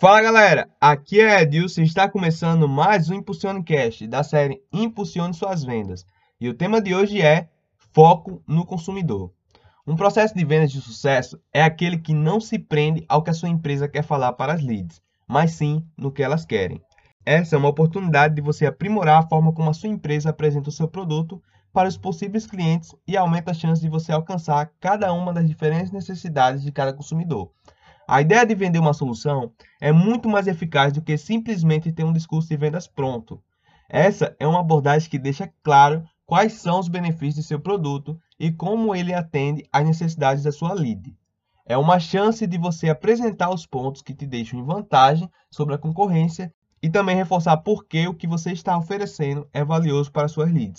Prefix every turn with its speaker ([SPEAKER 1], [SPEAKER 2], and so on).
[SPEAKER 1] Fala galera, aqui é Edilson e está começando mais um Impulsione Cast da série Impulsione Suas Vendas. E o tema de hoje é Foco no Consumidor. Um processo de vendas de sucesso é aquele que não se prende ao que a sua empresa quer falar para as leads, mas sim no que elas querem. Essa é uma oportunidade de você aprimorar a forma como a sua empresa apresenta o seu produto para os possíveis clientes e aumenta a chance de você alcançar cada uma das diferentes necessidades de cada consumidor. A ideia de vender uma solução é muito mais eficaz do que simplesmente ter um discurso de vendas pronto. Essa é uma abordagem que deixa claro quais são os benefícios de seu produto e como ele atende às necessidades da sua lead. É uma chance de você apresentar os pontos que te deixam em vantagem sobre a concorrência e também reforçar por que o que você está oferecendo é valioso para suas leads.